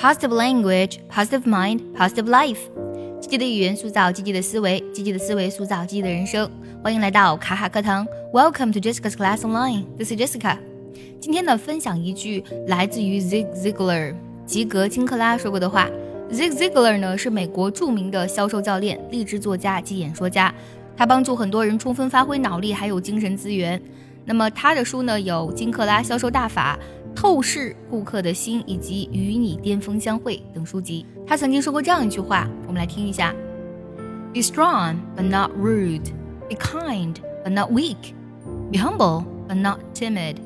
Positive language, positive mind, positive life。积极的语言塑造积极的思维，积极的思维塑造积极的人生。欢迎来到卡卡课堂，Welcome to Jessica's Class Online。This is Jessica。今天呢，分享一句来自于 Zig Ziglar 吉格金克拉说过的话。Zig Ziglar 呢是美国著名的销售教练、励志作家及演说家，他帮助很多人充分发挥脑力还有精神资源。那么他的书呢有《金克拉销售大法》。透视顾客的心以及与你巅峰相会等书籍。他曾经说过这样一句话，我们来听一下：Be strong but not rude. Be kind but not weak. Be humble but not timid.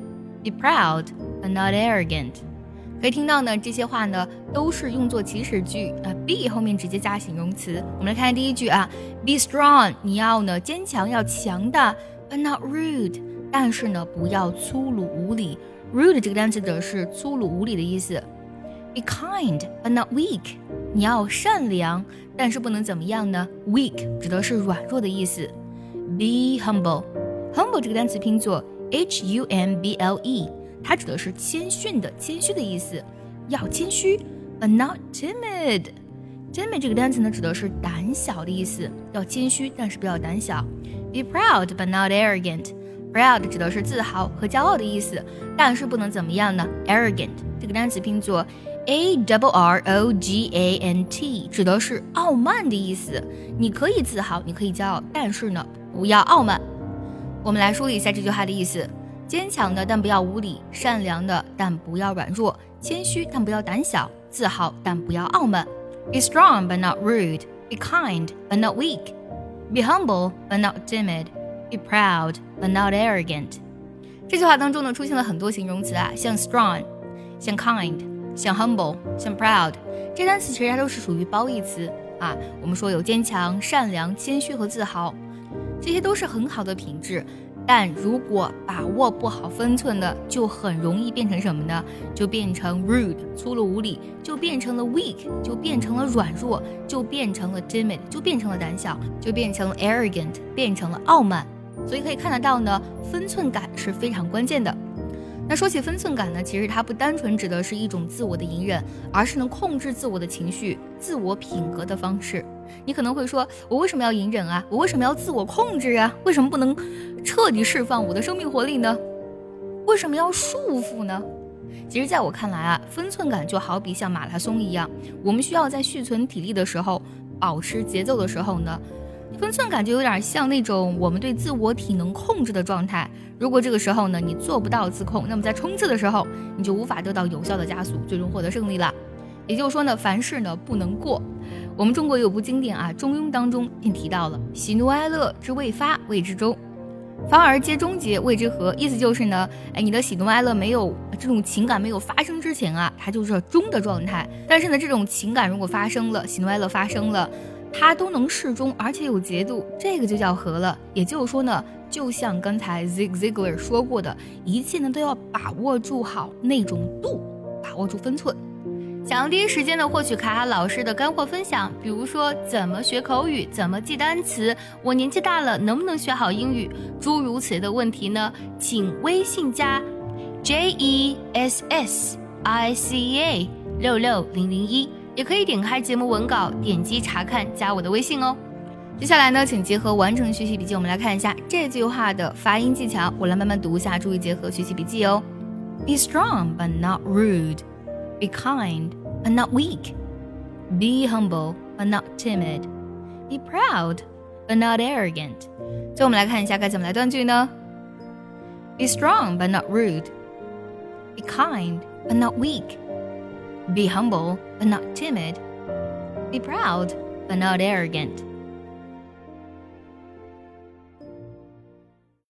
Be proud but not arrogant. 可以听到呢，这些话呢都是用作祈使句啊，be 后面直接加形容词。我们来看第一句啊，Be strong，你要呢坚强要强大，but not rude，但是呢不要粗鲁无礼。Rude 这个单词指的是粗鲁无礼的意思。Be kind but not weak，你要善良，但是不能怎么样呢？Weak 指的是软弱的意思。Be humble，humble 这个单词拼作 H U M B L E，它指的是谦逊的、谦虚的意思。要谦虚，but not timid。timid 这个单词呢，指的是胆小的意思。要谦虚，但是不要胆小。Be proud but not arrogant。Proud 指的是自豪和骄傲的意思，但是不能怎么样呢？Arrogant 这个单词拼作 A W R O G A N T，指的是傲慢的意思。你可以自豪，你可以骄傲，但是呢，不要傲慢。我们来梳理一下这句话的意思：坚强的，但不要无理；善良的，但不要软弱；谦虚，但不要胆小；自豪，但不要傲慢。Be strong but not rude. Be kind but not weak. Be humble but not timid. Be proud but not arrogant。这句话当中呢，出现了很多形容词啊，像 strong，像 kind，像 humble，像 proud。这单词其实它都是属于褒义词啊。我们说有坚强、善良、谦虚和自豪，这些都是很好的品质。但如果把握不好分寸的，就很容易变成什么呢？就变成 rude，粗鲁无礼；就变成了 weak，就变成了软弱；就变成了 timid，就变成了胆小；就变成了 arrogant，变成了傲慢。所以可以看得到呢，分寸感是非常关键的。那说起分寸感呢，其实它不单纯指的是一种自我的隐忍，而是能控制自我的情绪、自我品格的方式。你可能会说，我为什么要隐忍啊？我为什么要自我控制啊？为什么不能彻底释放我的生命活力呢？为什么要束缚呢？其实，在我看来啊，分寸感就好比像马拉松一样，我们需要在蓄存体力的时候，保持节奏的时候呢。分寸感就有点像那种我们对自我体能控制的状态。如果这个时候呢，你做不到自控，那么在冲刺的时候，你就无法得到有效的加速，最终获得胜利了。也就是说呢，凡事呢不能过。我们中国有部经典啊，《中庸》当中便提到了“喜怒哀乐之未发，谓之中；发而皆终结，谓之和”。意思就是呢，哎，你的喜怒哀乐没有这种情感没有发生之前啊，它就是中的状态。但是呢，这种情感如果发生了，喜怒哀乐发生了。它都能适中，而且有节度，这个就叫和了。也就是说呢，就像刚才 Zig Ziglar 说过的，一切呢都要把握住好那种度，把握住分寸。想要第一时间的获取卡卡老师的干货分享，比如说怎么学口语，怎么记单词，我年纪大了能不能学好英语，诸如此类的问题呢？请微信加 J E S S I C A 六六零零一。也可以点开节目文稿，点击查看，加我的微信哦。接下来呢，请结合完整学习笔记，我们来看一下这句话的发音技巧。我来慢慢读一下，注意结合学习笔记哦。Be strong but not rude. Be kind but not weak. Be humble but not timid. Be proud but not arrogant. 最后我们来看一下该怎么来断句呢？Be strong but not rude. Be kind but not weak. Be humble, but not timid. Be proud, but not arrogant.